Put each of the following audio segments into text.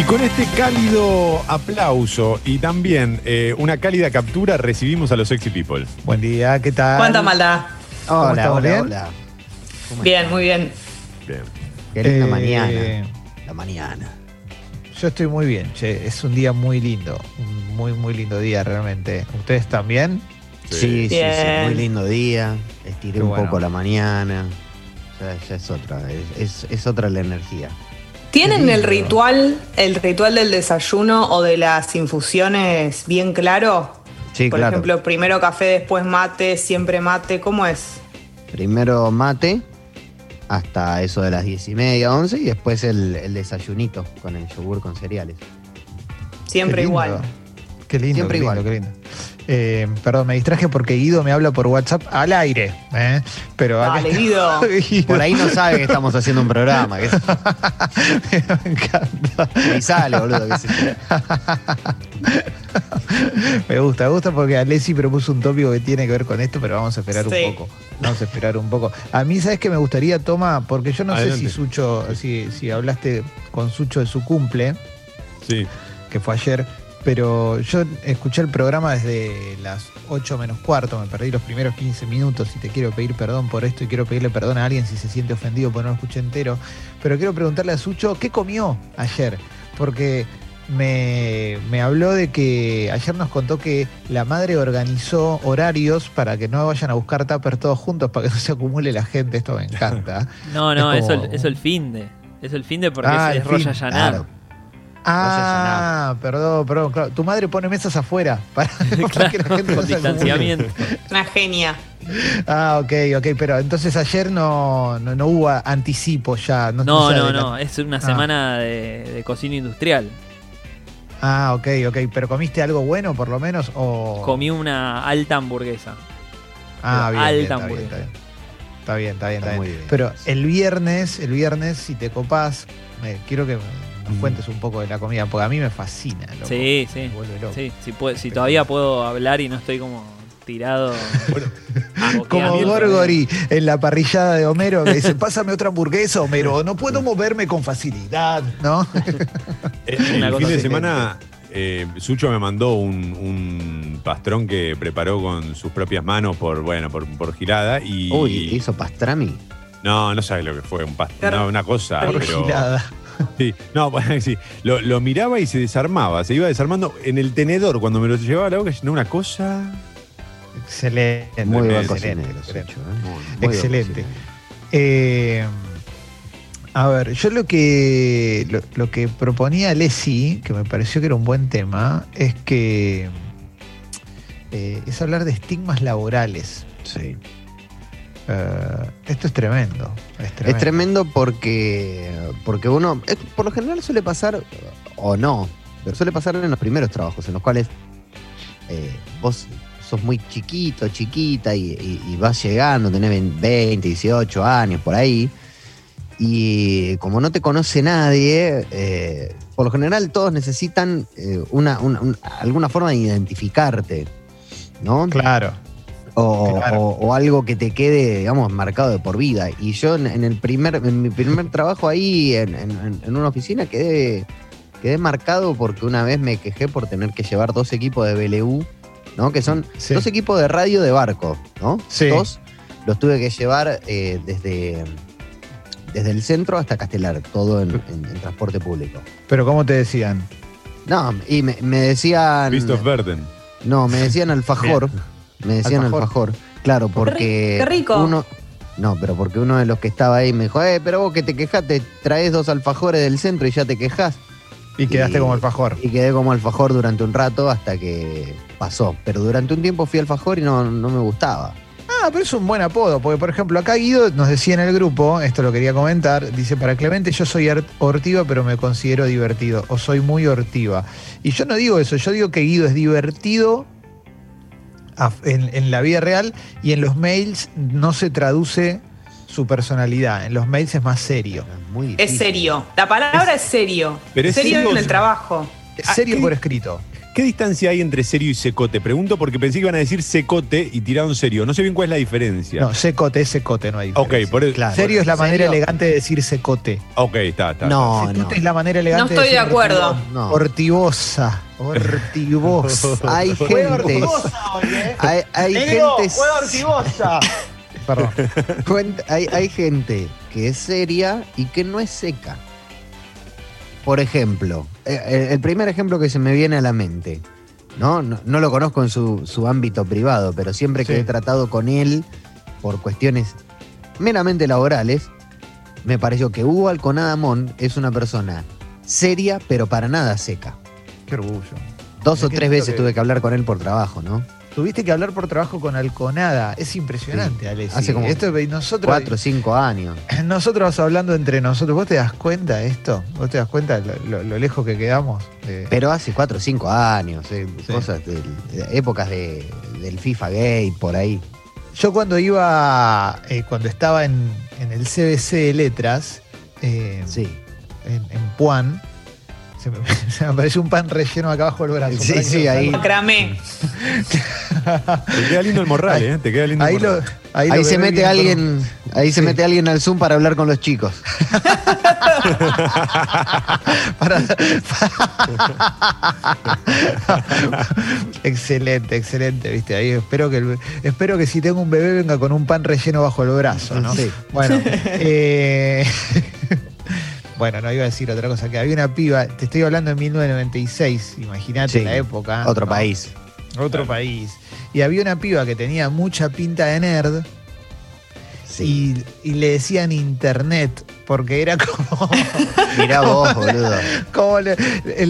Y con este cálido aplauso y también eh, una cálida captura recibimos a los sexy people. Buen día, ¿qué tal? ¿Cuánta maldad? ¿Cómo Hola, estamos? hola, ¿Bien? hola. ¿Cómo Bien, muy bien. Bien. Qué linda Eh, mañana. La mañana. Yo estoy muy bien, che. Es un día muy lindo. Un muy, muy lindo día realmente. ¿Ustedes también? Sí, sí, sí, Bien. Muy lindo día. Estiré Qué un bueno. poco la mañana. Ya, ya es otra. Es, es- es otra la energía. ¿Tienen el ritual, el ritual del desayuno o de las infusiones bien claro? Sí, Por claro. ejemplo, primero café, después mate, siempre mate. ¿Cómo es? Primero mate hasta eso de las diez y media, once, y después el, el desayunito con el yogur con cereales. Siempre igual. Qué lindo, Siempre qué lindo, igual. qué lindo. Eh, perdón, me distraje porque Guido me habla por WhatsApp al aire. ¿eh? Pero Dale, Guido. Guido. Por ahí no sabe que estamos haciendo un programa. Que me encanta. sale, boludo. que se- Me gusta, me gusta porque Alessi propuso un tópico que tiene que ver con esto, pero vamos a esperar Sí. un poco. Vamos a esperar un poco. A mí, ¿sabes qué me gustaría, Toma? Porque yo no Adelante. sé si Sucho, si, si hablaste con Sucho de su cumple, Sí. que fue ayer, pero yo escuché el programa desde las 8 menos cuarto, me perdí los primeros 15 minutos y te quiero pedir perdón por esto y quiero pedirle perdón a alguien si se siente ofendido porque no lo escuché entero, pero quiero preguntarle a Sucho, ¿qué comió ayer? Porque me, me habló de que ayer nos contó que la madre organizó horarios para que no vayan a buscar tupper todos juntos para que no se acumule la gente, esto me encanta. No, no, Es eso, como- eso el fin de. Eso el fin de porque Ah, es, es. Claro. Ah, perdón, perdón, claro. Tu madre pone mesas afuera para, para que la gente Con distanciamiento. Una genia. Ah, ok, ok, pero entonces ayer no, no, no hubo anticipo ya. No, No, no. Es una Ah. semana de, de cocina industrial. Ah, ok, ok, pero ¿comiste algo bueno por lo menos? O... Comí una alta hamburguesa. Ah, bien, alta bien, está, bien, hamburguesa. está bien. Está bien, está bien, está Está bien. muy bien. Pero el viernes, el viernes, si te copás, quiero que nos Mm. cuentes un poco de la comida, porque a mí me fascina. loco. Sí, sí. Me vuelve loco. Sí, si, todavía puedo hablar y no estoy como tirado. Como. Gorgori en la parrillada de Homero que dice, pásame otra hamburguesa, Homero, no puedo moverme con facilidad, ¿no? El, Una el cosa fin de semana, eh, Sucho me mandó un, un pastrón que preparó con sus propias manos por, bueno, por, por girada y. Uy, hizo pastrami. No, no sabes lo que fue, un pastrón, no, una cosa, Por pero. Sí, no, sí. Lo, lo miraba y se desarmaba, se iba desarmando en el tenedor cuando me lo llevaba a la boca, no, una cosa. Excelente. Muy buen excelente, cocinero, excelente. Sucho, ¿eh? Muy- Muy buen Excelente. Eh, a ver, yo lo que lo, lo que proponía Leslie, que me pareció que era un buen tema, es que eh, es hablar de estigmas laborales. Sí. Eh, esto es tremendo. Es tremendo. Es tremendo porque, porque uno, es- por lo general suele pasar, o no, pero suele pasar en los primeros trabajos, en los cuales eh, vos sos muy chiquito, chiquita, y, y- y vas llegando, tenés 20, 18 años por ahí, y como no te conoce nadie, eh, por lo general todos necesitan eh, una, una- un- alguna forma de identificarte, ¿no? Claro. O, Claro. o- o algo que te quede, digamos, marcado de por vida. Y yo en, en el primer, en mi primer trabajo ahí en, en- en una oficina quedé, quedé marcado porque una vez me quejé por tener que llevar dos equipos de BLU, ¿no? Que son Sí. dos equipos de radio de barco, ¿no? Sí. Dos los tuve que llevar eh, desde, desde el centro hasta Castelar, todo en, en- en transporte público. Pero ¿cómo te decían? No, y me, me decían. Christoph Verden. No, me decían alfajor. Me decían Alfajor. alfajor. Claro, porque. qué rico. Uno, no, pero porque uno de los que estaba ahí me dijo, eh, pero vos que te quejaste, traes dos alfajores del centro y ya te quejas. Y quedaste Y- como alfajor. Y quedé como alfajor durante un rato hasta que pasó. Pero durante un tiempo fui alfajor y no, no me gustaba. No, pero es un buen apodo, porque por ejemplo acá Guido nos decía en el grupo, esto lo quería comentar, dice, para Clemente yo soy hort- hortiva pero me considero divertido, o soy muy hortiva. Y yo no digo eso, yo digo que Guido es divertido en, en la vida real y en los mails no se traduce su personalidad, en los mails es más serio. Muy Es serio. La palabra es, serio. Pero es serio serio en el trabajo. Es Ah, serio ¿qué? por escrito. ¿Qué distancia hay entre serio y secote? Pregunto porque pensé que iban a decir secote y tiraron serio. No sé bien cuál es la diferencia. No, secote es secote, no hay ok, diferencia. por eso. Claro. Serio es la manera ¿Serio? elegante de decir secote. Ok, está, está. No, no. Secote es la manera elegante No estoy de decir acuerdo. No. Hortivosa. Hay gente. ¿eh? Hay, hay Negro, gente. fue hortivosa. Perdón. Hay gente que es seria y que no es seca. Por ejemplo, eh, eh, el primer ejemplo que se me viene a la mente, ¿no? No, no lo conozco en su, su ámbito privado, pero siempre que Sí. he tratado con él por cuestiones meramente laborales, me pareció que Hugo Alconadamón es una persona seria, pero para nada seca. Qué orgullo. Dos o tres veces que- tuve que hablar con él por trabajo, ¿no? Tuviste que hablar por trabajo con Alconada. Es impresionante, Sí. Hace como Esto, y nosotros, Cuatro o cinco años. nosotros hablando entre nosotros. ¿Vos te das cuenta de esto? ¿Vos te das cuenta lo, lo- lo lejos que quedamos? de- Pero hace cuatro o cinco años, eh, Sí. cosas de, de épocas de, del FIFA Gay, por ahí. Yo cuando iba, eh, cuando estaba en, en el CBC de Letras, eh, Sí. en, en Puan, se me, se me apareció un pan relleno acá abajo del brazo. Sí, sí, ahí. Macramé. Te queda lindo el morral, ¿eh? Te queda lindo el Ahí, lo, morral. ahí, Ahí, lo se mete un- alguien, ahí se mete alguien al Zoom para hablar con los chicos. Para- excelente, excelente, viste. Ahí espero que el- espero que si tengo un bebé venga con un pan relleno bajo el brazo, ¿no? Sí. Bueno, eh, bueno, no iba a decir otra cosa, que había una piba, te estoy hablando de 1996, imagínate Sí, la época. Otro ¿no? país. Otro país. Y había una piba que tenía mucha pinta de nerd Sí. y, y le decían internet, porque era como... Mirá vos, boludo. como el,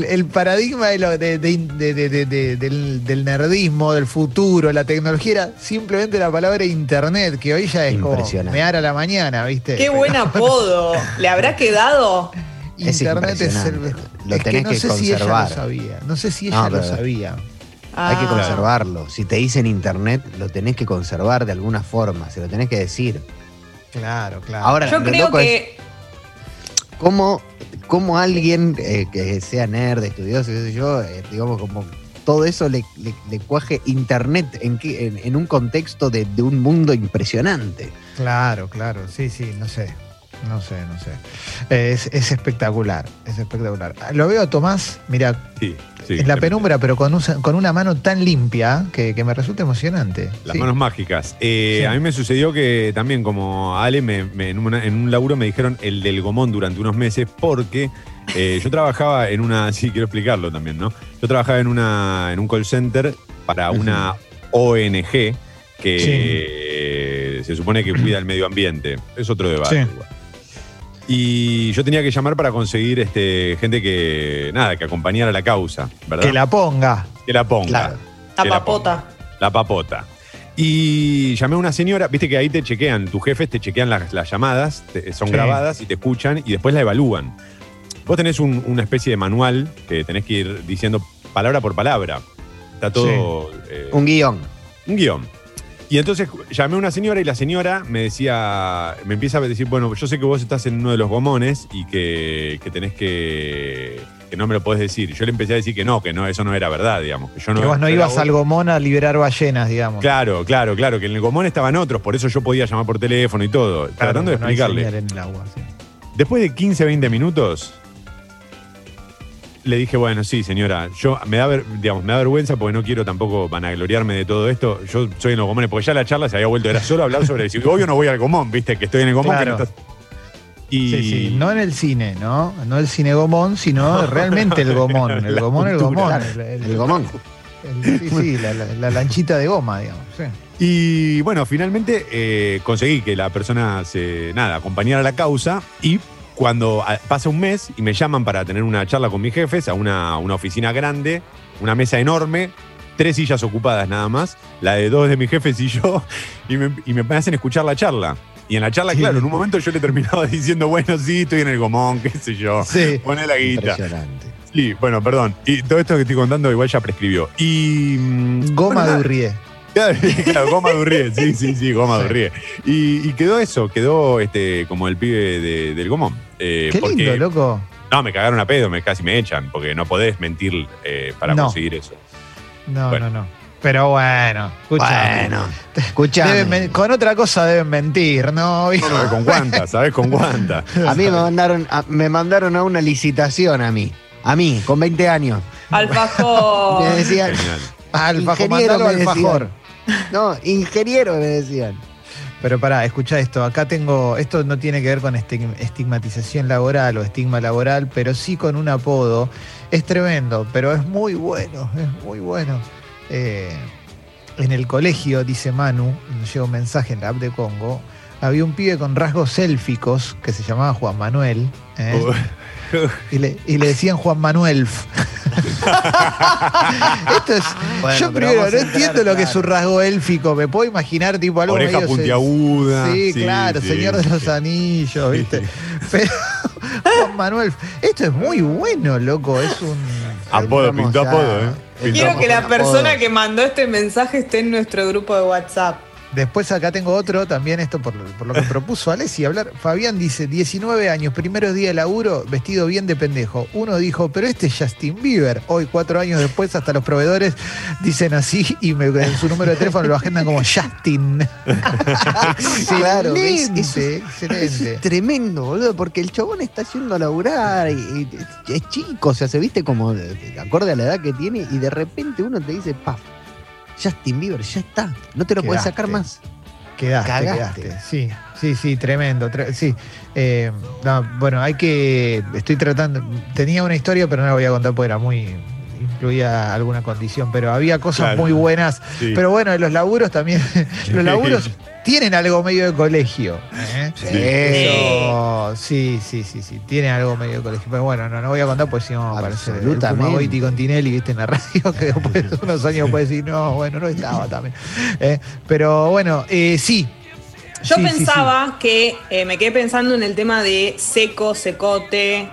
el paradigma de lo- de- de- de- de- de- de- del, del nerdismo, del futuro, la tecnología era simplemente la palabra internet, que hoy ya es como mear a la mañana, ¿viste? Qué buen apodo. ¿Le habrá quedado? Es Internet es, el impresionante. Lo es tenés no que sé si ella conservar. lo sabía. No sé si No, ella lo sabía. Hay que Ah. conservarlo. Si te dicen internet, lo tenés que conservar de alguna forma. Se lo tenés que decir. Claro, claro. Ahora, Yo lo creo loco es que cómo, cómo alguien eh, que sea nerd, estudioso, qué sé yo, eh, digamos, como todo eso le, cuaje internet en, en, un contexto de un mundo impresionante. Claro, claro, sí, sí, no sé. No sé, no sé. Es, es espectacular, es espectacular. Lo veo a Tomás, mira, Sí, sí. en la penumbra, pero con, un- con una mano tan limpia que, que me resulta emocionante. Las Sí. manos mágicas. Eh. A mí me sucedió que también como Ale, me- me- en, una- en un laburo me dijeron el del gomón durante unos meses porque eh, yo trabajaba en una, sí, quiero explicarlo también, ¿no? Yo trabajaba en, una, en un call center para una ONG que se supone que cuida el medio ambiente. Es otro debate. Sí. igual. Y yo tenía que llamar para conseguir este, gente que, nada, que acompañara la causa, ¿verdad? Que la ponga. Que la ponga. Claro. la Que la papota. La papota. Y llamé a una señora, viste que ahí te chequean, tus jefes te chequean las, las llamadas, te- son Sí. grabadas y te escuchan y después la evalúan. Vos tenés un- una especie de manual que tenés que ir diciendo palabra por palabra. Está todo eh, Un guion. un guion. Y entonces llamé a una señora y la señora me decía, me empieza a decir, bueno, yo sé que vos estás en uno de los gomones y que, que tenés que, que no me lo podés decir. Yo le empecé a decir que no, que no, eso no era verdad, digamos. Que yo no, que vos no ibas al Gomón a liberar ballenas, digamos. Claro, claro, claro, que en el Gomón estaban otros, por eso yo podía llamar por teléfono y todo, Claro, tratando de no hay explicarle. señal en el agua, sí. Después de 15, 20 minutos, le dije, bueno, sí, señora, yo me da, ver- digamos, me da vergüenza porque no quiero tampoco vanagloriarme de todo esto. Yo soy en los Gomones, porque ya la charla se había vuelto, era solo hablar sobre si obvio no voy al Gomón, viste, que estoy en el Gomón. que Claro. no estás- Y Sí, sí, no en el cine, ¿no? No el cine Gomón, sino realmente el Gomón. El La Gomón, el Gomón. El, El gomón. el- sí, sí, la, la- la lanchita de goma, digamos. sí. Y bueno, finalmente eh, conseguí que la persona se, nada, acompañara la causa y cuando ah, pasa un mes y me llaman para tener una charla con mis jefes a una, una oficina grande, una mesa enorme, tres sillas ocupadas nada más, la de dos de mis jefes y yo, y me, y me hacen escuchar la charla. Y en la charla, Sí. claro, en un momento yo le terminaba diciendo, bueno, sí, estoy en el gomón, qué sé yo. Sí. Poné la guita. Impresionante. Sí, bueno, perdón. Y todo esto que estoy contando igual ya prescribió. Y. mm, Goma bueno, de Urrie. Claro, claro, goma Durrié, sí, sí, sí, goma Durrié. Y, y quedó eso, quedó este como el pibe de- del gomón. Eh, Qué porque- lindo, loco. No, me cagaron a pedo, me casi me echan, porque no podés mentir eh, para No. conseguir eso. No, Bueno. no, no. Pero bueno, escuchame. Bueno, men- con otra cosa deben mentir, ¿no? ¿Sabes con cuánta? ¿Sabes con cuánta? A mí me mandaron, a, me mandaron a una licitación a mí. A mí, con 20 años. Alfajor. Me decían, Genial. Alfajor, mandalo alfajor. No, ingeniero me decían. Pero pará, escucha esto. Acá tengo. Esto no tiene que ver con estig- estigmatización laboral o estigma laboral, pero sí con un apodo. Es tremendo, pero es muy bueno. Es muy bueno. Eh, en el colegio, dice Manu, nos llega un mensaje en la app de Congo. Había un pibe con rasgos élficos que se llamaba Juan Manuel. ¿eh? Y, le, y le decían Juan Manuel. Esto es. Bueno, yo primero no entrar, entiendo lo que es un rasgo élfico. Me puedo imaginar tipo algo Oreja medio puntiaguda. Sí, claro, sí, Señor de los. Anillos, ¿viste? Pero, Juan Manuel, esto es muy bueno, loco. Es un. Apodo, pintó apodo, ¿eh? Pintó Quiero apodo. que la Apodo. persona que mandó este mensaje esté en nuestro grupo de WhatsApp. Después acá tengo otro, también esto por, por lo que propuso Alessi hablar. Fabián dice, 19 años, primeros día de laburo, vestido bien de pendejo. Uno dijo, pero este es Justin Bieber. Hoy, cuatro años después, hasta los proveedores dicen así y me- en su número de teléfono lo agendan como Justin. Claro, Eso es- excelente. Es tremendo, boludo, porque el chabón está yendo a laburar y, y es chico, o sea, se viste como de- de- acorde a la edad que tiene y de repente uno te dice, paf, Justin Bieber, ya está, no te lo puedes sacar más. Quedaste, Cagaste. quedaste. Sí, sí, sí, tremendo. tre- sí. Eh, no, bueno, hay que. Estoy tratando. Tenía una historia, pero no la voy a contar porque era muy. incluía alguna condición, pero había cosas Claro. muy buenas. Sí. Pero bueno, los laburos también. los laburos tienen algo medio de colegio. ¿eh? Sí. Eso, sí, sí, sí, sí. Tiene algo medio de colegio. Pero bueno, no, no voy a contar porque si no aparece el Absolutamente. Fumagoiti con Tinelli, viste, en la radio, que después unos años puede decir, no, bueno, no estaba también. Eh, pero bueno, eh, sí. Yo Sí, sí, pensaba que eh, me quedé pensando en el tema de seco, secote,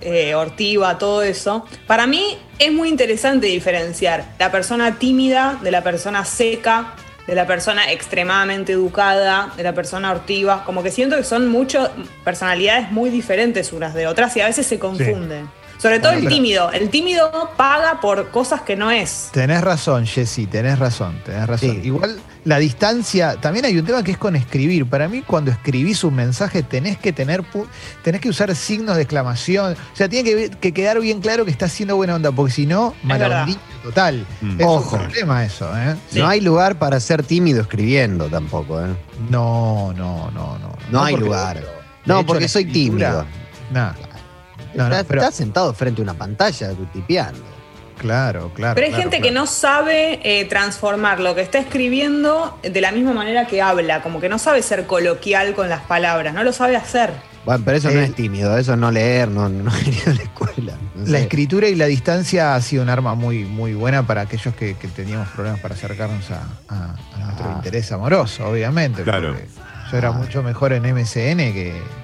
eh, ortiva, todo eso. Para mí es muy interesante diferenciar la persona tímida de la persona seca, de la persona extremadamente educada, de la persona ortiva. Como que siento que son muchas personalidades muy diferentes unas de otras y a veces se confunden. Sobre todo Bueno, el tímido. El tímido paga por cosas que no es. Tenés razón, Jessy, tenés razón, tenés razón. Sí. Igual la distancia, también hay un tema que es con escribir. Para mí, cuando escribís un mensaje, tenés que tener pu- tenés que usar signos de exclamación. O sea, tiene que, que quedar bien claro que estás haciendo buena onda, porque si no, ondita total. Mm. Es Ojo. un problema eso, ¿eh? Sí. No hay lugar para ser tímido escribiendo tampoco, ¿eh? No, no, no, no. No hay porque- lugar. No, porque soy tímido. Nah, No, no, Estás pero- estás sentado frente a una pantalla tipeando. claro, claro. Pero hay claro, gente que no sabe eh, transformar lo que está escribiendo de la misma manera que habla, como que no sabe ser coloquial con las palabras, no lo sabe hacer. Bueno, pero eso no Eh, es tímido, eso es no leer, no, no ir a la escuela. no La escritura y la distancia ha sido un arma muy, muy buena para aquellos que, que teníamos problemas para acercarnos a, a- a nuestro Ah. interés amoroso, obviamente. Claro. Yo era Ah. mucho mejor en MSN que, que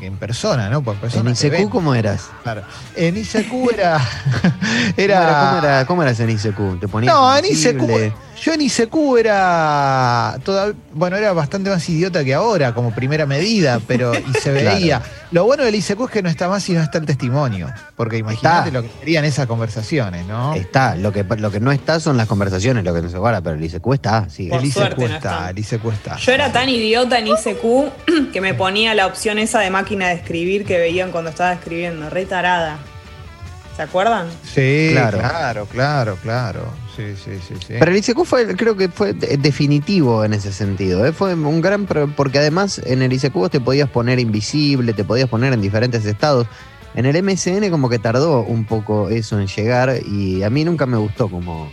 en persona, ¿no? Por persona ¿En ICQ cómo eras? claro. En ICQ era. ¿Cómo, era, cómo, era- cómo eras en ICQ? ¿Te ponías no, en? ICQ. Yo en ICQ era. toda- bueno, era bastante más idiota que ahora, como primera medida, pero. Y se Claro. veía. Lo bueno del ICQ es que no está más y no está el testimonio. Porque imagínate Está. lo que serían esas conversaciones, ¿no? Está, lo que, lo que no está son las conversaciones, lo que no se guarda, pero el ICQ está, sí. Por El ICQ suerte no está, está. el ICQ está. Yo era tan idiota en ICQ que me ponía la opción esa de máquina de escribir que veían cuando estaba escribiendo, re tarada. ¿Se acuerdan? Sí, Claro. claro, claro, claro. Sí, sí, sí, sí. Pero el ICQ fue, creo que fue de- definitivo en ese sentido. ¿eh? Fue un gran. pro- Porque además en el ICQ vos te podías poner invisible, te podías poner en diferentes estados. En el MSN, como que tardó un poco eso en llegar y a mí nunca me gustó como, como-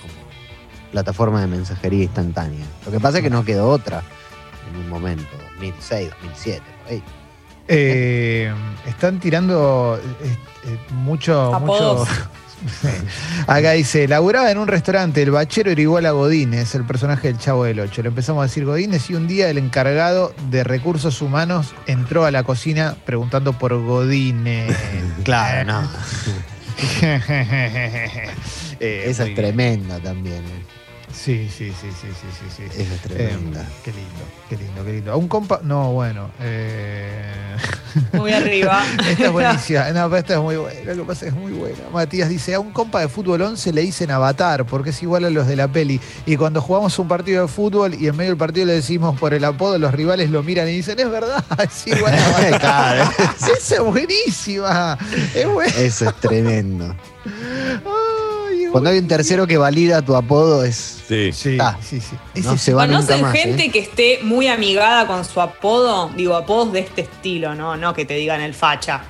como plataforma de mensajería instantánea. Lo que pasa es que no quedó otra en un momento, 2006, 2007, por ahí. Eh, están tirando eh, eh, mucho, mucho. Acá dice, laburaba en un restaurante, el bachero era igual a Godínez, el personaje del Chavo del Ocho. Le empezamos a decir Godínez y un día el encargado de recursos humanos entró a la cocina preguntando por Godínez. Claro, no. Eh, Esa es tremenda también. eh. Sí, sí, sí, sí, sí, sí, sí. Esa es tremenda. Eh, qué lindo, qué lindo, qué lindo. A un compa. No, bueno. Eh... Muy arriba. Esta es buenísima. No, pero esta es muy buena. Lo que pasa es que es muy buena. Matías dice: A un compa de fútbol 11 le dicen avatar porque es igual a los de la peli. Y cuando jugamos un partido de fútbol y en medio del partido le decimos por el apodo, los rivales lo miran y dicen: Es verdad, es igual a avatar. Esa es buenísima. Es buena. Eso es tremendo. Cuando hay un tercero que valida tu apodo es. Sí. Sí, Ah. sí, sí. No Ese se va nunca ¿Conocen más. gente ¿eh? que esté muy amigada con su apodo? Digo, apodos de este estilo, ¿no? No que te digan el facha.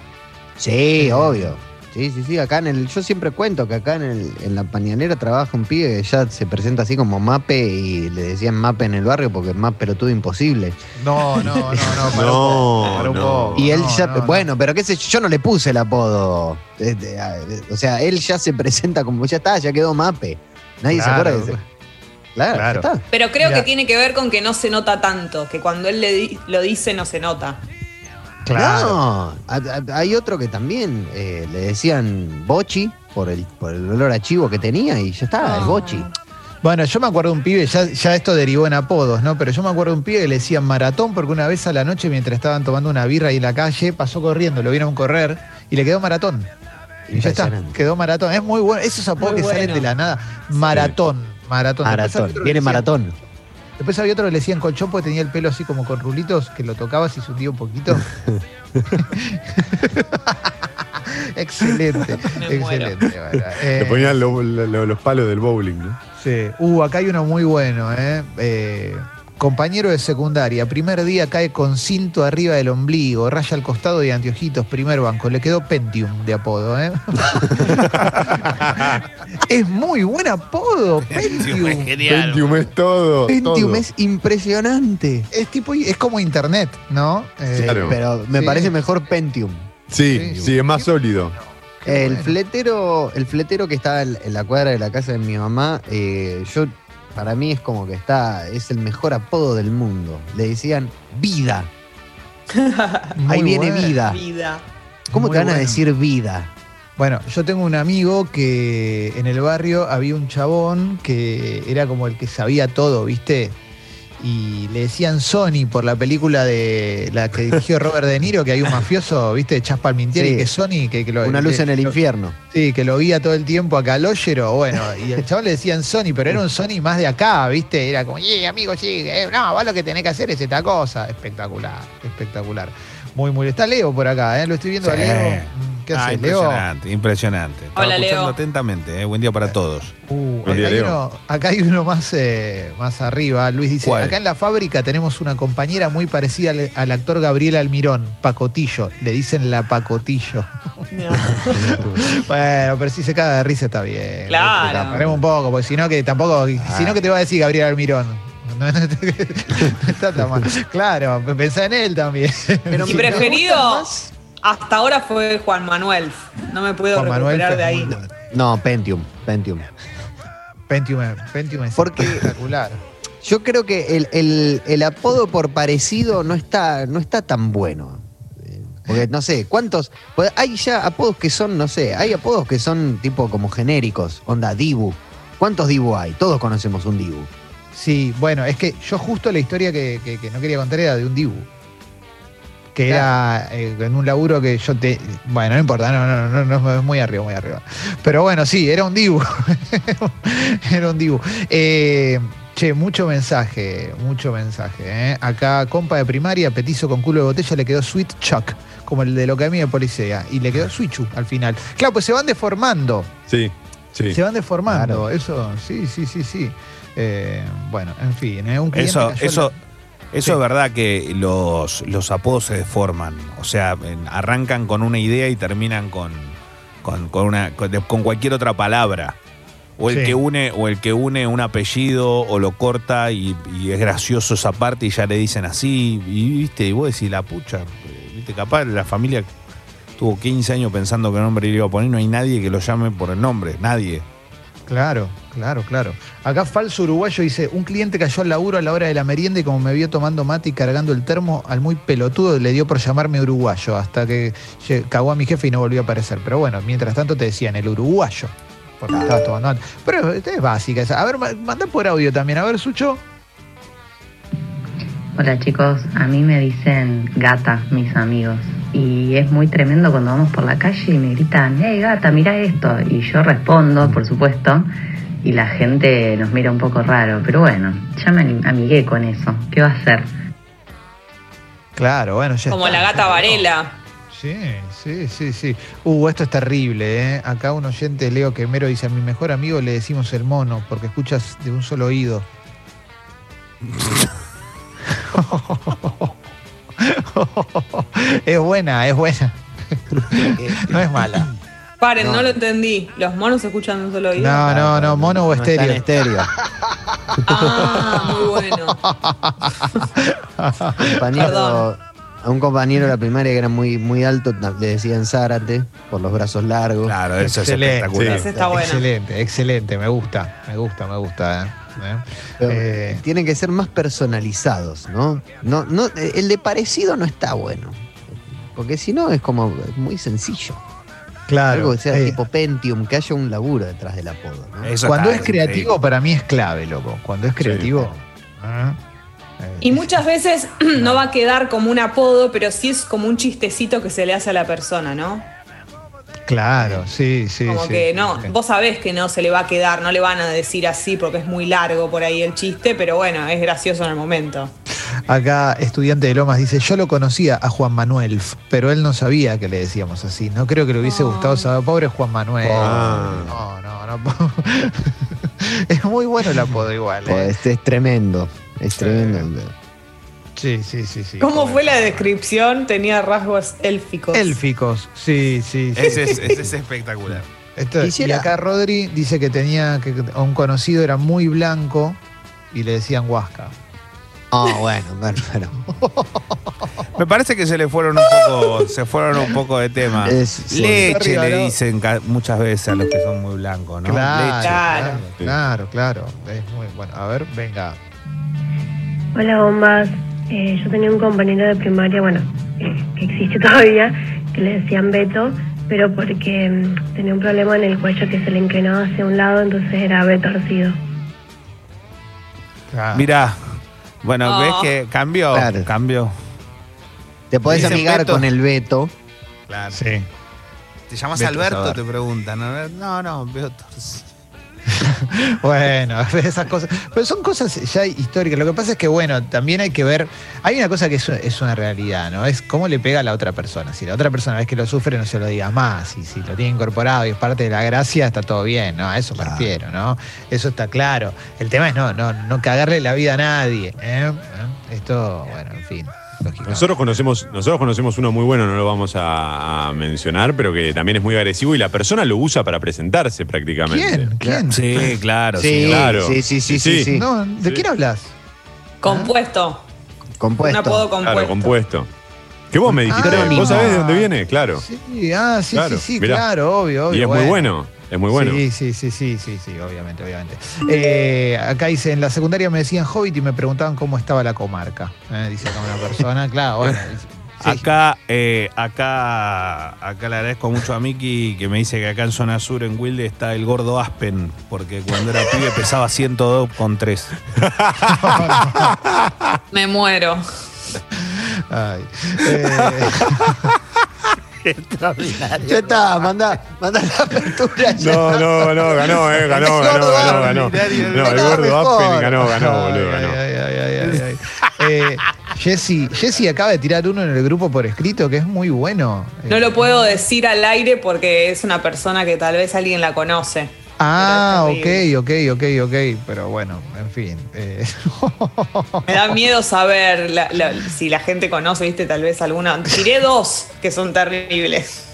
Sí, obvio. Sí, sí, sí. Acá en el. Yo siempre cuento que acá en, el, en la pañanera trabaja un pibe que ya se presenta así como Mape y le decían Mape en el barrio porque es más pelotudo imposible. No, no, no, no. para un No, poco, para un no. poco. Y él No, ya. no, no. bueno, pero qué sé yo, yo no le puse el apodo. A- de- O sea, él ya se presenta como ya está, ya quedó Mape. Nadie se acuerda de ese. Claro, Claro. ya está. Pero creo Mira. que tiene que ver con que no se nota tanto, que cuando él le di- lo dice no se nota. Claro. No, hay otro que también eh, le decían Bochi por el, por el olor a chivo que tenía y ya está, el Ah. Bochi. Bueno, yo me acuerdo de un pibe, ya, ya esto derivó en apodos, ¿no? Pero yo me acuerdo de un pibe que le decían maratón porque una vez a la noche, mientras estaban tomando una birra ahí en la calle, pasó corriendo, lo vieron correr y le quedó maratón. Y ya está, quedó maratón. Es muy bueno. Esos apodos Muy que salen de la nada. Maratón. Maratón. Maratón, viene maratón. Después había otro que le decían colchón porque tenía el pelo así como con rulitos, que lo tocabas y se hundía un poquito. excelente, Me excelente. bueno, Le eh, ponían lo- lo- los palos del bowling, ¿no? Sí. Uh, acá hay uno muy bueno, ¿eh? Eh, Compañero de secundaria, primer día cae con cinto arriba del ombligo, raya al costado y anteojitos, primer banco. Le quedó Pentium de apodo, ¿eh? es muy buen apodo, Pentium. Pentium es todo. Pentium todo. es impresionante. Es tipo, es como internet, ¿no? Eh, Claro. Pero me Sí. parece mejor Pentium. Sí, Sí. sí, es más sólido. Qué El bueno. fletero, el fletero que está en en la cuadra de la casa de mi mamá, eh, yo para mí es como que está, es el mejor apodo del mundo. Le decían vida. Ahí viene bueno. vida. Vida. ¿Cómo Muy te van a decir vida? Bueno, yo tengo un amigo que en el barrio había un chabón que era como el que sabía todo, ¿viste? Y le decían Sony por la película de la que dirigió Robert De Niro, que hay un mafioso, ¿viste? Chas Palmintieri, Sí. que es Sony, que, que lo, Una luz que- en el lo- infierno. Sí, que lo guía todo el tiempo a Calogero, bueno, y el chabón le decían Sony, pero era un Sony más de acá, ¿viste? Era como, yeah, amigo, sí, eh, no, vos lo que tenés que hacer es esta cosa. Espectacular, espectacular. Muy, muy. Está Leo por acá, ¿eh? Lo estoy viendo a. Leo. ¿Qué Ah, hace, Leo? impresionante, impresionante. Estaba Hola, escuchando Leo. atentamente. eh. Buen día para todos. Uh, Buen día, acá, hay uno, acá hay uno más, eh, más arriba. Luis dice, ¿Cuál? acá en la fábrica tenemos una compañera muy parecida al, al actor Gabriel Almirón, Pacotillo. Le dicen la Pacotillo. bueno, pero si se caga de risa está bien. Claro. Paremos un poco, porque si no que tampoco, si no que te va a decir Gabriel Almirón. No, no, no está tan mal. Claro, pensá en él también. Pero Mi preferido hasta ahora fue Juan Manuel. No me puedo Juan recuperar de ahí. No, Pentium, Pentium. Pentium, Pentium es Porque- espectacular. Yo creo que el, el- el apodo por parecido no está, no está tan bueno. Porque no sé, ¿cuántos? pues hay ya apodos que son, no sé, hay apodos que son tipo como genéricos, onda Dibu. ¿Cuántos Dibu hay? Todos conocemos un Dibu. Sí, bueno, es que yo justo la historia que, que- que no quería contar era de un Dibu. Que era eh, en un laburo que yo te. Bueno, no importa, no, no, no, no, no, es muy arriba, muy arriba. Pero bueno, sí, era un Dibu. era un Dibu. Eh, che, mucho mensaje, mucho mensaje. ¿eh? Acá, compa de primaria, petizo con culo de botella, le quedó Sweet Chuck, como el de lo que a mí me policía. Y le quedó Sweet al final. Claro, pues se van deformando. Sí, sí. Se van deformando, Claro. eso, sí, sí, sí, sí. Eh, bueno, en fin, ¿eh? un cliente Eso, cayó eso, eso Sí. es verdad que los, los apodos se deforman. O sea, arrancan con una idea y terminan con, con, con una, con, cualquier otra palabra. O el Sí. que une, o el que une un apellido o lo corta y, y es gracioso esa parte y ya le dicen así. Y viste, y vos decís la pucha, viste, capaz la familia tuvo 15 años pensando qué nombre le iba a poner, no hay nadie que lo llame por el nombre, nadie. Claro, claro, claro. Acá falso uruguayo dice, un cliente cayó al laburo a la hora de la merienda y como me vio tomando mate y cargando el termo, al muy pelotudo le dio por llamarme uruguayo, hasta que cagó a mi jefe y no volvió a aparecer. Pero bueno, mientras tanto te decían el uruguayo, porque estabas tomando. Pero es básica esa. A ver, ma- manda por audio también. A ver, Sucho. Hola chicos, a mí me dicen gata mis amigos y es muy tremendo cuando vamos por la calle y me gritan, hey gata, mira esto y yo respondo, por supuesto, y la gente nos mira un poco raro, pero bueno, ya me amigué con eso, ¿qué va a hacer? Claro, bueno, ya Como está, la gata. Varela. Sí, sí, sí, sí. Uh, esto es terrible, ¿eh? Acá un oyente, Leo Quemero, dice, a mi mejor amigo le decimos el mono, porque escuchas de un solo oído. es buena, es buena. no es mala. Paren, no. No. lo entendí. ¿Los monos se escuchan de un solo oído? No, no, no, mono o No está en estéreo. estéreo. Ah, muy bueno. Compañero- Perdón. a un compañero de la primaria que era muy, muy alto le decían Zárate por los brazos largos. Claro, eso Excelente. es espectacular. Ese está bueno. Excelente, excelente, me gusta, me gusta, me gusta. ¿eh? ¿Eh? Eh, Tienen que ser más personalizados, ¿no? No, no, el de parecido no está bueno. Porque si no es como muy sencillo. claro. Algo que sea eh, tipo Pentium, que haya un laburo detrás del apodo, ¿no? Eso cuando es creativo, para mí es clave, loco. Cuando es creativo. Y muchas veces no va a quedar como un apodo, pero sí es como un chistecito que se le hace a la persona, ¿no? Claro, sí, sí. Como sí, que sí, no, sí. vos sabés que no se le va a quedar, no le van a decir así porque es muy largo por ahí el chiste, pero bueno, es gracioso en el momento. Acá, estudiante de Lomas dice: Yo lo conocía a Juan Manuel, pero él no sabía que le decíamos así. No creo que le hubiese Oh. gustado saber. Pobre Juan Manuel. No, no, no. es muy bueno el apodo igual. ¿eh? Pues, es tremendo. Es tremendo. Sí, sí, sí, sí. ¿Cómo pobre. fue la descripción? Tenía rasgos élficos. Élficos, sí, sí. sí. Ese es, ese es espectacular. Esto- Y acá Rodri dice que tenía que a un conocido era muy blanco y le decían Huasca. Ah, bueno, bueno, bueno. Me parece que se le fueron un poco, se fueron un poco de tema. Es-. Leche Arriba, le dicen muchas veces a los que son muy blancos, ¿no? Claro, Leche. Claro. claro, claro, claro. Es muy bueno. A ver, venga. Hola bombas, Eh, yo tenía un compañero de primaria, bueno, eh, que existe todavía, que le decían Beto, pero porque mm, tenía un problema en el cuello que se le inclinaba hacia un lado, entonces era B torcido. Claro. Mirá, bueno, Oh. ves que cambió, Claro. cambió. Te podés Dicen amigar Beto. con el Beto. Claro. Sí. ¿Te llamas Beto Alberto? Sabar. Te preguntan. No, no, no veo torcido. Bueno, esas cosas. Pero son cosas ya históricas. Lo que pasa es que, bueno, también hay que ver. Hay una cosa que es, es una realidad, ¿no? Es cómo le pega a la otra persona. Si la otra persona ves que lo sufre, no se lo digas más. Y si lo tiene incorporado y es parte de la gracia, está todo bien, ¿no? A eso me Claro. refiero, ¿no? Eso está claro. El tema es no, no, no cagarle la vida a nadie. ¿eh? ¿Eh? Esto, bueno, en fin. Lógico. Nosotros conocemos, nosotros conocemos uno muy bueno, no lo vamos a, a mencionar, pero que también es muy agresivo y la persona lo usa para presentarse prácticamente. ¿Quién? ¿Quién? Sí, claro. Sí, claro. sí, sí, sí, Sí, sí, sí. No, ¿de Sí. quién hablas? Compuesto. Compuesto. Un apodo compuesto. Claro, compuesto. Que vos me dijiste, Ah, ¿vos sabés de dónde viene? Claro. Sí, ah, sí, Claro, sí, sí, mirá. claro, obvio, obvio. Y es muy bueno, es muy bueno. Sí, sí, sí, sí, sí, sí, obviamente, obviamente. Eh, acá dice, en la secundaria me decían Hobbit y me preguntaban cómo estaba la comarca. Eh, dice acá una persona, claro, bueno. sí. Acá, eh, acá, acá le agradezco mucho a Miki que me dice que acá en zona sur, en Wilde, está el gordo Aspen, porque cuando era pibe pesaba 102 con 3. Me muero. Ay. Eh, Ya está, manda, manda la apertura. ya. No, no, no, ganó, eh, ganó, El ganó, ganó, ganó. No, el gordo ganó, ganó, boludo, ay, ganó. ay, ay, ay, ay, ay. Eh, Jessy, Jessy acaba de tirar uno en el grupo por escrito que es muy bueno. No Eh, lo puedo decir al aire porque es una persona que tal vez alguien la conoce. Ah, ok, ok, ok, ok. Pero bueno, en fin. eh. Me da miedo saber la- la- si la gente conoce, viste, tal vez alguna. Tiré dos que son terribles.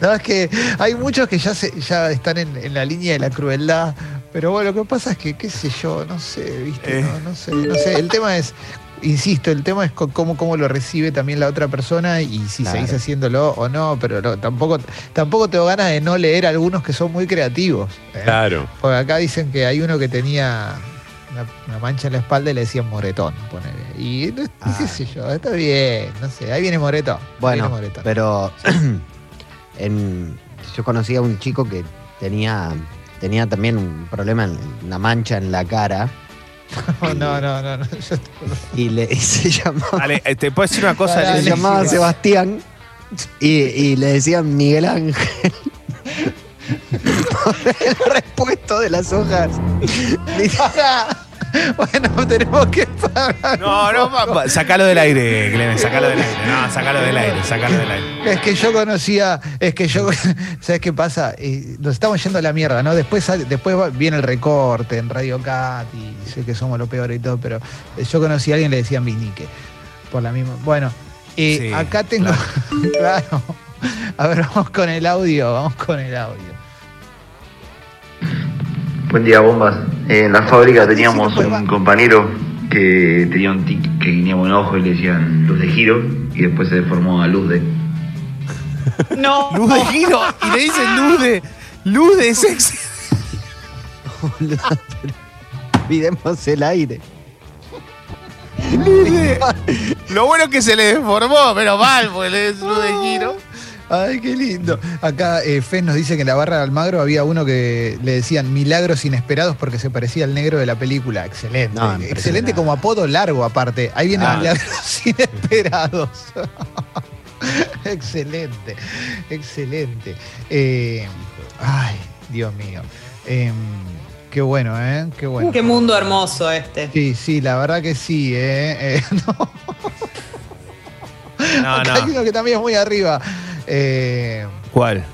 No, es que hay muchos que ya, se, ya están en, en la línea de la crueldad, pero bueno, lo que pasa es que, qué sé yo, no sé, ¿viste? Eh. No, no sé, no sé. El tema es, insisto, el tema es cómo, cómo lo recibe también la otra persona y si Claro. seguís haciéndolo o no, pero no, tampoco, tampoco tengo ganas de no leer algunos que son muy creativos. ¿eh? Claro. Porque acá dicen que hay uno que tenía una, una mancha en la espalda y le decían moretón, ponele. Y no- qué sé yo, está bien, no sé, ahí viene moretón. Bueno, viene moretón. pero en- yo conocí a un chico que tenía, tenía también un problema, en, una mancha en la cara. No, no, no, no, Y, le, y se llamaba, Dale, eh, te puedo decir una cosa. Se llamaba. Sebastián y, y le decían Miguel Ángel. Por el repuesto de las hojas. Pará. Bueno, tenemos que parar. No, no, sacalo del aire, Clemen, sacalo del aire. No, sacalo del aire, sacalo del aire. Es que yo conocía, es que yo, ¿sabes qué pasa? Eh, nos estamos yendo a la mierda, ¿no? Después, después viene el recorte en Radio Cat y sé que somos lo peor y todo, pero eh, yo conocí a alguien le decían Vinique. Por la misma. Bueno, eh, Sí, acá tengo. Claro. A ver, vamos con el audio, vamos con el audio. Buen día, bombas. En la fábrica teníamos un compañero que tenía un tic que guiñaba un ojo y le decían luz de giro y después se deformó a luz de. No. Luz de giro y le dicen luz de. Luz de sexy. Olvidemos el aire. Luz de- Lo bueno es que se le deformó, pero mal, porque le es luz de giro. Ay, qué lindo. Acá eh, Fez nos dice que en la barra de Almagro había uno que le decían milagros inesperados porque se parecía al negro de la película. Excelente. No. Excelente como apodo largo aparte. Ahí vienen Ah. milagros inesperados. excelente, excelente. Eh, ay, Dios mío. Em, qué bueno, ¿eh? Qué bueno. Qué mundo hermoso este. Sí, sí, la verdad que sí, ¿eh? Eh, no, No, acá hay no. uno que también es muy arriba. Eh, ¿Cuál?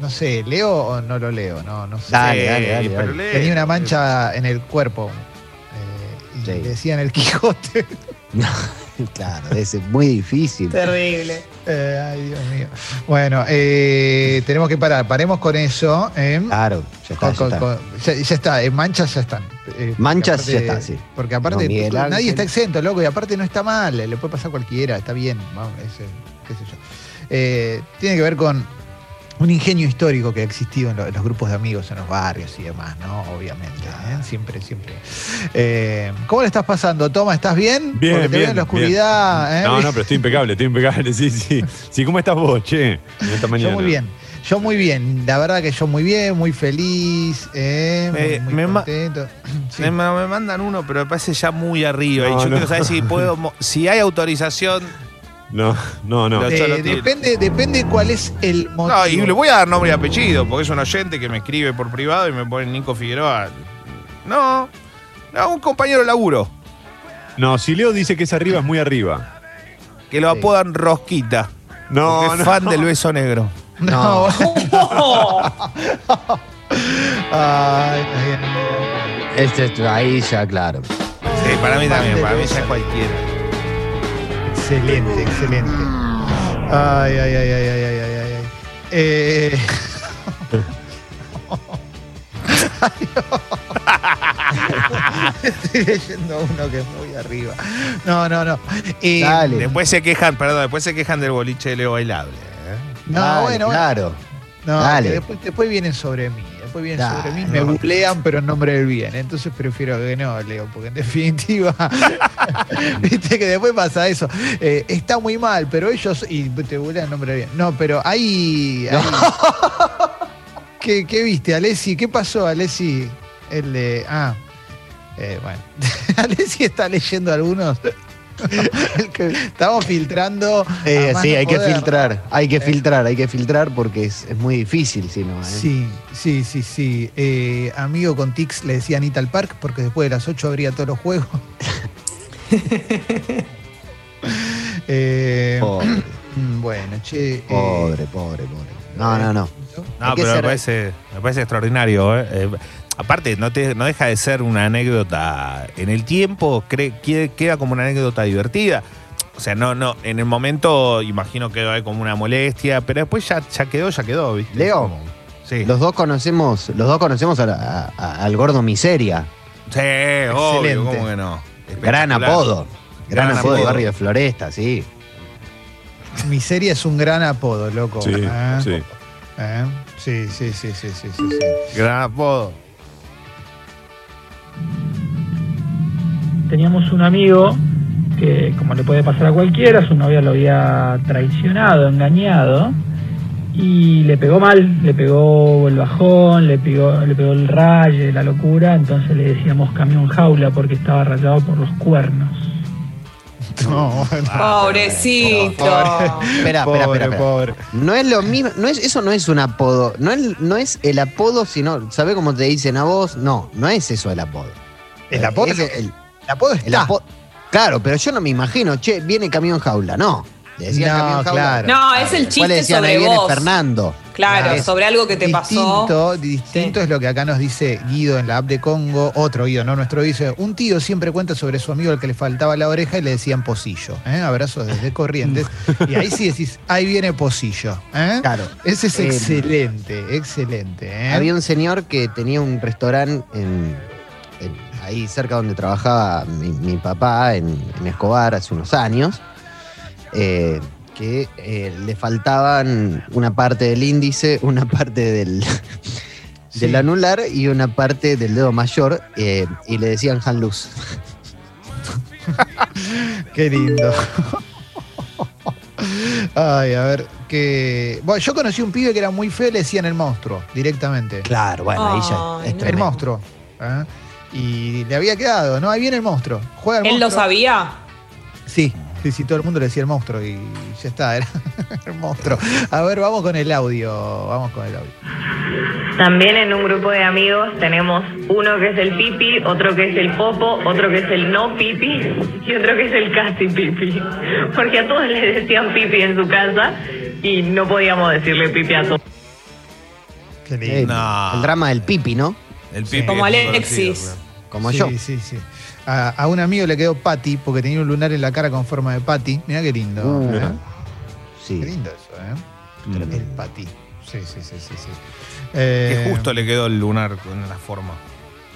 no sé, ¿leo o no lo leo? No, no sé. Dale, dale, dale, pero dale. lee. Tenía una mancha en el cuerpo. eh, y Sí. le decían el Quijote. Claro, es muy difícil. Terrible. Eh, ay, Dios mío. Bueno, eh, tenemos que parar. Paremos con eso. ¿eh? Claro, ya está, Con- ya está. con- ya, ya está, eh, manchas ya están. Eh, Manchas aparte- ya está, sí. Porque aparte No, Miguel nadie está exento, loco, y aparte no está mal, le puede pasar a cualquiera, está bien, vamos, ese, qué sé yo. Eh, tiene que ver con un ingenio histórico que ha existido en, lo- en los grupos de amigos, en los barrios y demás, ¿no? Obviamente, ¿eh? siempre, siempre. Eh, ¿Cómo le estás pasando, Toma? ¿Estás bien? Bien, Porque te veo bien, en la oscuridad. ¿eh? No, no, pero estoy impecable, estoy impecable. Sí, sí. Sí, ¿cómo estás vos, che? En esta mañana. Yo muy bien. Yo muy bien, la verdad que yo muy bien, muy feliz, eh, muy, Me- muy me ma- contento. Sí. Me, me mandan uno, pero me parece ya muy arriba. y yo no. quiero saber si puedo. mo- Si hay autorización. No, no, no. Eh, no depende, depende cuál es el motivo. No, y le voy a dar nombre y apellido, porque es un oyente que me escribe por privado y me pone Nico Figueroa. No, no, un compañero de laburo, No, si Leo dice que es arriba, es muy arriba. que lo apodan Rosquita. No, porque es no. fan del beso negro. No. Oh, Ay, está bien. Este, este, ahí ya, claro. Sí, para mí también, para mí ya es cualquiera. Excelente, excelente. Ay, ay, ay, ay, ay, ay, ay. ay. Eh... ay no. Estoy leyendo uno que es muy arriba. No, no, no. Eh, Dale. Después se quejan, perdón, después se quejan del boliche de Leo Bailable. ¿eh? No, Dale, bueno. Claro. No, Dale. Después, después vienen sobre mí. Después vienen sobre mí, me no. bulean, pero en nombre del bien. Entonces prefiero que no, Leo, porque en definitiva, viste que después pasa eso. Eh, está muy mal, pero ellos. Y te bulean en nombre del bien. No, pero hay- ¿Qué, qué viste, Alessi? ¿Qué pasó, Alessi? El de. Ah. Eh, bueno. Alessi está leyendo algunos. Estamos filtrando. Eh, sí, no hay que filtrar, hay que filtrar, hay que filtrar porque es, es muy difícil si no. ¿eh? Sí, sí, sí, sí. Eh, amigo con Tix le decía Anita al Park porque después de las 8 abría todos los juegos. Eh, Pobre, mm, bueno, che. eh, pobre, pobre, pobre. No, no, no. No, pero me ser- parece, me parece extraordinario. ¿eh? Aparte, no, te, no deja de ser una anécdota. En el tiempo queda como una anécdota divertida. O sea, no, no, en el momento imagino que hay como una molestia, pero después ya, ya quedó, ya quedó, ¿viste? Leo, sí. Los dos conocemos, los dos conocemos a la- a- a- al gordo miseria. Sí, obvio, Excelente. ¿cómo que no? Gran apodo. Gran Gran apodo de apodo. barrio de Floresta, sí. Miseria es un gran apodo, loco. Sí, ¿eh? sí. ¿Eh? Sí, sí, sí, sí, sí, sí, sí. Gran apodo. Teníamos un amigo que, como le puede pasar a cualquiera, su novia lo había traicionado, engañado, y le pegó mal, le pegó el bajón, le pegó, le pegó el raye, la locura, entonces le decíamos camión jaula porque estaba rayado por los cuernos. No, bueno. Pobrecito. Espera, espera, espera. No es lo mismo, no es, eso no es un apodo, no es, no es el apodo, sino, ¿sabe cómo te dicen a vos? No, no es eso el apodo. El apodo, Es el, el- el apodo el está. apo- claro, pero yo no me imagino, che, viene camión jaula, no. Le decían No, camión jaula. claro. No, es el chiste decían, sobre ahí viene vos. Fernando. Claro, Claro. sobre algo que te pasó. Distinto, distinto es lo que acá nos dice Guido en la app de Congo, otro Guido, no nuestro dice, un tío siempre cuenta sobre su amigo al que le faltaba la oreja y le decían pocillo. ¿eh? Abrazos desde Corrientes. y ahí sí decís, ahí viene pocillo. ¿eh? Claro. Ese es Eh, excelente, excelente. ¿eh? Había un señor que tenía un restaurante en, en- ahí cerca donde trabajaba mi, mi papá, en, en Escobar, hace unos años, eh, que eh, le faltaban una parte del índice, una parte del, del anular y una parte del dedo mayor, eh, y le decían Han Luz. Qué lindo. Ay, a ver, que. Bueno, yo conocí un pibe que era muy feo le decían el monstruo, directamente. Claro, bueno, ahí ya es. El monstruo. ¿eh? Y le había quedado, ¿no? Ahí viene el monstruo. Juega el ¿Él lo sabía? Sí, sí, sí, todo el mundo le decía el monstruo y ya está, era el monstruo. A ver, vamos con el audio. Vamos con el audio. También en un grupo de amigos tenemos uno que es el pipi, otro que es el popo, otro que es el no pipi y otro que es el casi pipi. Porque a todos les decían pipi en su casa y no podíamos decirle pipi a todos. Qué Eh, lindo. No. El drama del pipi, ¿no? El pipi Como Alexis. conocido, Como sí, yo. Sí, sí, A, a un amigo le quedó Patty porque tenía un lunar en la cara con forma de Patty. Mirá qué lindo. Uh, ¿eh? sí. Qué lindo eso, ¿eh? Mm. El Patty. Sí, sí, sí, sí. sí. Que Eh, justo le quedó el lunar con la forma.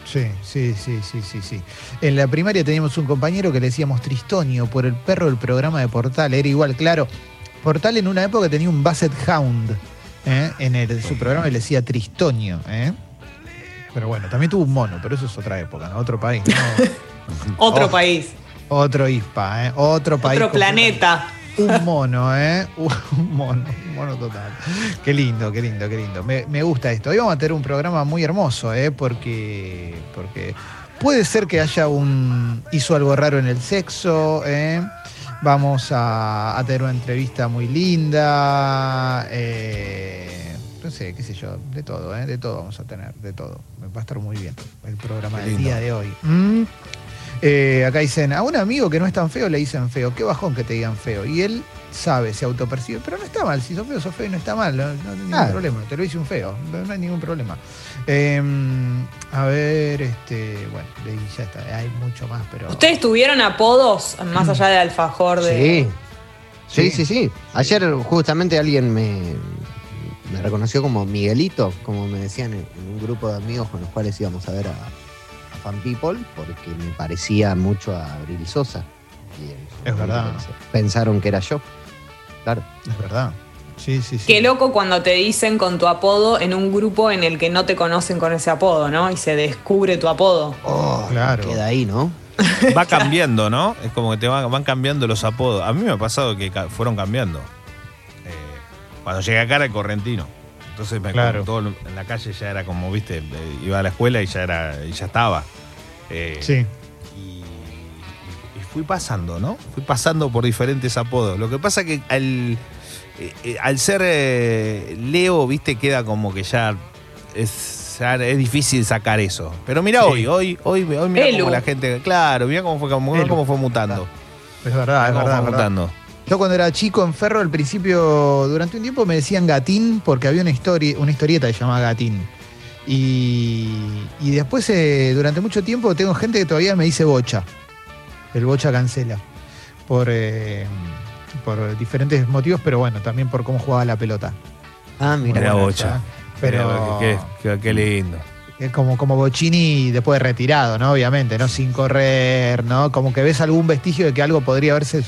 Sí, sí, sí, sí, sí, sí. En la primaria teníamos un compañero que le decíamos Tristonio por el perro del programa de Portal. Era igual, claro. Portal en una época tenía un Basset Hound. ¿eh? En el, su programa le decía Tristonio. ¿eh? Pero bueno, también tuvo un mono, pero eso es otra época, ¿no? Otro país. ¿no? Otro Oh, país. Otro ISPA, ¿eh? Otro país. Otro planeta. Un mono, ¿eh? Un mono, un mono total. Qué lindo, qué lindo, qué lindo. Me, me gusta esto. Hoy vamos a tener un programa muy hermoso, ¿eh? Porque, porque puede ser que haya un... hizo algo raro en el sexo, ¿eh? Vamos a, a tener una entrevista muy linda. eh, no sé, qué sé yo, de todo, ¿eh? De todo vamos a tener, de todo. Va a estar muy bien el programa del día de hoy. ¿Mm? Eh, acá dicen, a un amigo que no es tan feo le dicen feo. Qué bajón que te digan feo. Y él sabe, se autopercibe. Pero no está mal. Si sos feo, sos feo y no está mal. No, no hay ningún problema. Te lo dice un feo. No, no hay ningún problema. Eh, a ver, este, bueno, de ya está. Hay mucho más, pero. ¿Ustedes tuvieron apodos más allá del alfajor de. Sí. Sí, Sí. sí, sí. Ayer justamente alguien me, me reconoció como Miguelito, como me decían en, en un grupo de amigos con los cuales íbamos a ver a, a Fan People, porque me parecía mucho a Abril Sosa. Y Es verdad. pens- Pensaron que era yo. Claro. Es verdad. Sí, sí, sí. Qué loco cuando te dicen con tu apodo en un grupo en el que no te conocen con ese apodo, ¿no? Y se descubre tu apodo. Oh, Claro. Queda ahí, ¿no? Va cambiando, ¿no? Es como que te van, van cambiando los apodos. A mí me ha pasado que fueron cambiando. Cuando llegué acá era el correntino. Entonces me Claro. todo en la calle ya era como, viste, eh, iba a la escuela y ya era, y ya estaba. Eh, Sí. y, y fui pasando, ¿no? Fui pasando por diferentes apodos. Lo que pasa que al, eh, al ser eh, Leo, viste, queda como que ya es, ya es difícil sacar eso. Pero mira Sí. hoy, hoy, hoy, hoy mira cómo la gente, claro, mira cómo fue, cómo, fue mutando. Es verdad, es Cómo verdad. fue es verdad. mutando. Yo cuando era chico en Ferro, al principio, durante un tiempo me decían Gatín porque había una, historia, una historieta que se llamaba Gatín. Y, y después, eh, durante mucho tiempo, tengo gente que todavía me dice Bocha. El Bocha cancela. Por, eh, por diferentes motivos, pero bueno, también por cómo jugaba la pelota. Ah, Mira mira. Bocha. Pero. Qué, qué- qué lindo. Como, como Bocini después de retirado, ¿no? Obviamente, ¿no? Sin correr, ¿no? Como que ves algún vestigio de que algo podría haberse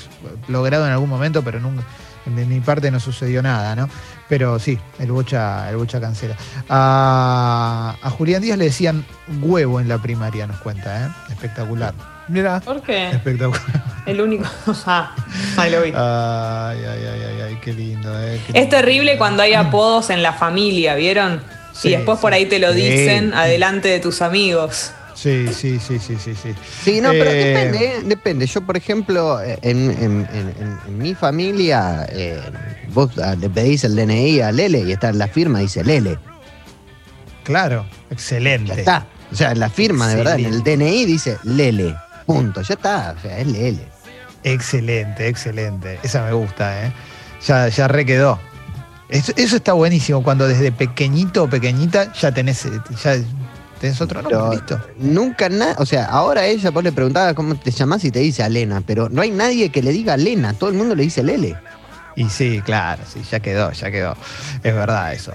logrado en algún momento, pero nunca, de mi parte no sucedió nada, ¿no? Pero sí, el Bocha, el Bocha cancela. A, a Julián Díaz le decían huevo en la primaria, nos cuenta, ¿eh? Espectacular. Mira. ¿Por qué? Espectacular. El único. Ah, ahí lo vi. Ay, ay, ay, ay, ay, qué lindo, ¿eh? Qué Es terrible cuando hay apodos en la familia, ¿vieron? Sí, y después por ahí te lo Sí. dicen adelante de tus amigos. Sí, sí, sí, sí, sí, sí. Sí, no, pero Eh, depende, ¿eh? depende. Yo, por ejemplo, en, en- en- en- en mi familia, eh, vos ah, le pedís el DNI a Lele y está en la firma, dice Lele. Claro, excelente. Ya está. O sea, en la firma, de verdad, en el DNI dice Lele. Punto. Ya está. O sea, es Lele. Excelente, excelente. Esa me gusta, ¿eh? Ya, ya re quedó. Eso, eso está buenísimo, cuando desde pequeñito o pequeñita ya tenés, eh, ya tenés otro nombre, Pero listo. nunca nada. O sea, ahora ella, vos le preguntabas cómo te llamás y te dice Alena, pero no hay nadie que le diga Lena. Todo el mundo le dice Lele. Y sí, claro, sí, ya quedó, ya quedó. Es verdad eso.